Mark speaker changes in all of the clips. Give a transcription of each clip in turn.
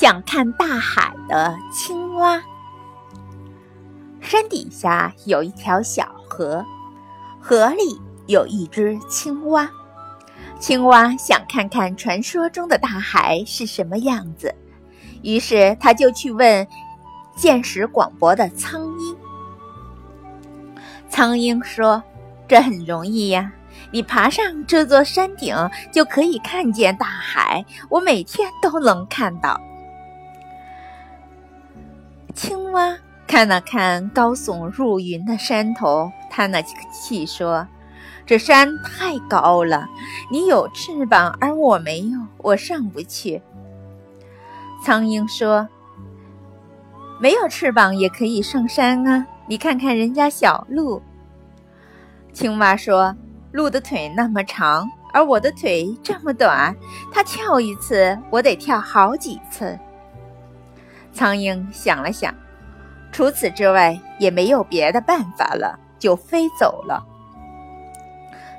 Speaker 1: 想看大海的青蛙。山底下有一条小河，河里有一只青蛙。青蛙想看看传说中的大海是什么样子，于是他就去问见识广博的苍鹰。苍鹰说：“这很容易呀。”你爬上这座山顶，就可以看见大海。我每天都能看到。青蛙看了看高耸入云的山头，叹了口气说：“这山太高了，你有翅膀，而我没有，我上不去。”苍鹰说：“没有翅膀也可以上山啊！你看看人家小鹿。”青蛙说。鹿的腿那么长，而我的腿这么短，它跳一次，我得跳好几次。苍蝇想了想，除此之外也没有别的办法了，就飞走了。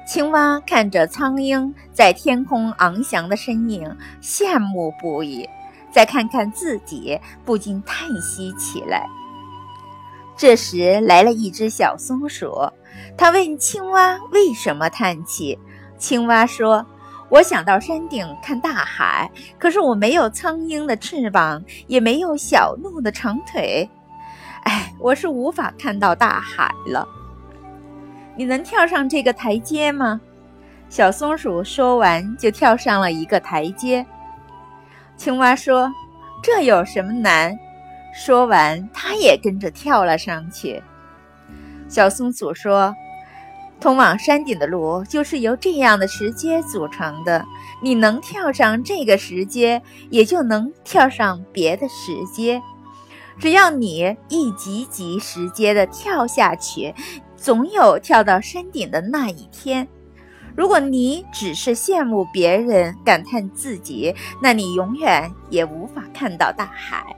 Speaker 1: 青蛙看着苍鹰在天空翱翔的身影，羡慕不已；再看看自己，不禁叹息起来。这时来了一只小松鼠。它问青蛙为什么叹气，青蛙说：“我想到山顶看大海，可是我没有苍鹰的翅膀，也没有小鹿的长腿，哎，我是无法看到大海了。你能跳上这个台阶吗？”小松鼠说完，就跳上了一个台阶。青蛙说：“这有什么难？”说完，它也跟着跳了上去。小松鼠说：“通往山顶的路就是由这样的石阶组成的。你能跳上这个石阶，也就能跳上别的石阶。只要你一级级石阶的跳下去，总有跳到山顶的那一天。如果你只是羡慕别人，感叹自己，那你永远也无法看到大海。”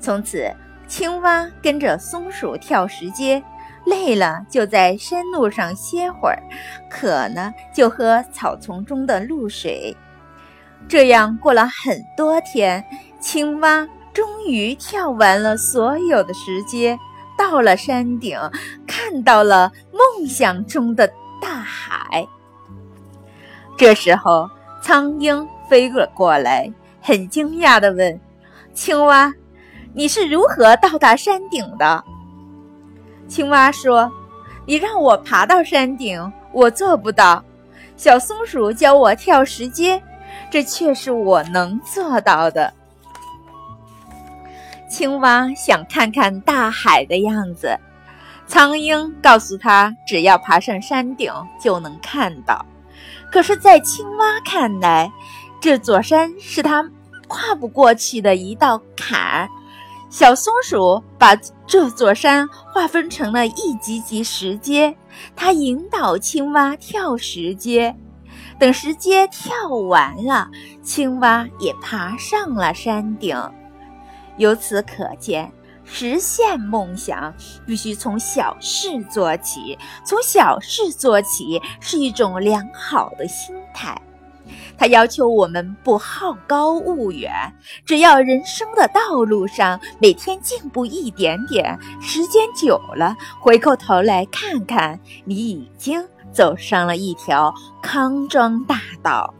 Speaker 1: 从此。青蛙跟着松鼠跳石阶，累了就在山路上歇会儿，渴呢就喝草丛中的露水。这样过了很多天，青蛙终于跳完了所有的石阶，到了山顶，看到了梦想中的大海。这时候，苍鹰飞了过来，很惊讶地问：“青蛙。”你是如何到达山顶的？青蛙说：“你让我爬到山顶，我做不到。小松鼠教我跳石阶，这却是我能做到的。”青蛙想看看大海的样子，苍鹰告诉他，只要爬上山顶就能看到。可是，在青蛙看来，这座山是他跨不过去的一道坎儿。小松鼠把这座山划分成了一级级石阶，它引导青蛙跳石阶。等石阶跳完了，青蛙也爬上了山顶。由此可见，实现梦想必须从小事做起。从小事做起是一种良好的心态。他要求我们不好高骛远，只要人生的道路上每天进步一点点，时间久了，回过头来看看，你已经走上了一条康庄大道。